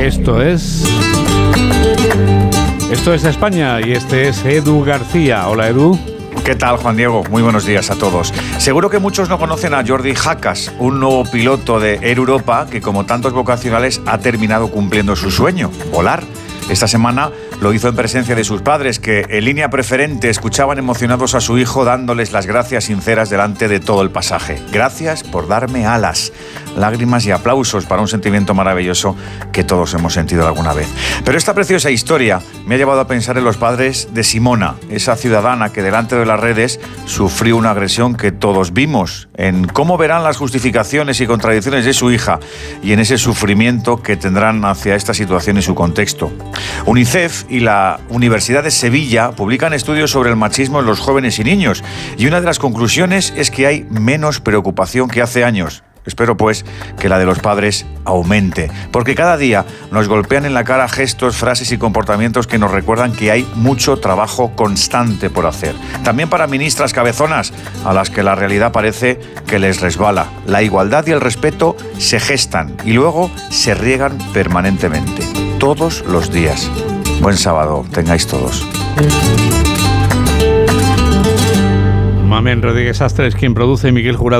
Esto es. Esto es España y este es Edu García. Hola Edu. ¿Qué tal, Juan Diego? Muy buenos días a todos. Seguro que muchos no conocen a Jordi Jacas, un nuevo piloto de Air Europa que, como tantos vocacionales, ha terminado cumpliendo su sueño, volar. Esta semana lo hizo en presencia de sus padres, que en línea preferente escuchaban emocionados a su hijo dándoles las gracias sinceras delante de todo el pasaje. Gracias por darme alas, lágrimas y aplausos para un sentimiento maravilloso que todos hemos sentido alguna vez. Pero esta preciosa historia me ha llevado a pensar en los padres de Simona, esa ciudadana que delante de las redes sufrió una agresión que todos vimos, en cómo verán las justificaciones y contradicciones de su hija y en ese sufrimiento que tendrán hacia esta situación y su contexto. UNICEF y la Universidad de Sevilla publican estudios sobre el machismo en los jóvenes y niños y una de las conclusiones es que hay menos preocupación que hace años. Espero pues que la de los padres aumente, porque cada día nos golpean en la cara gestos, frases y comportamientos que nos recuerdan que hay mucho trabajo constante por hacer. También para ministras cabezonas, a las que la realidad parece que les resbala. La igualdad y el respeto se gestan y luego se riegan permanentemente, todos los días. Buen sábado, tengáis todos. Mamen Rodríguez Astres, quien produce Miguel Jurado.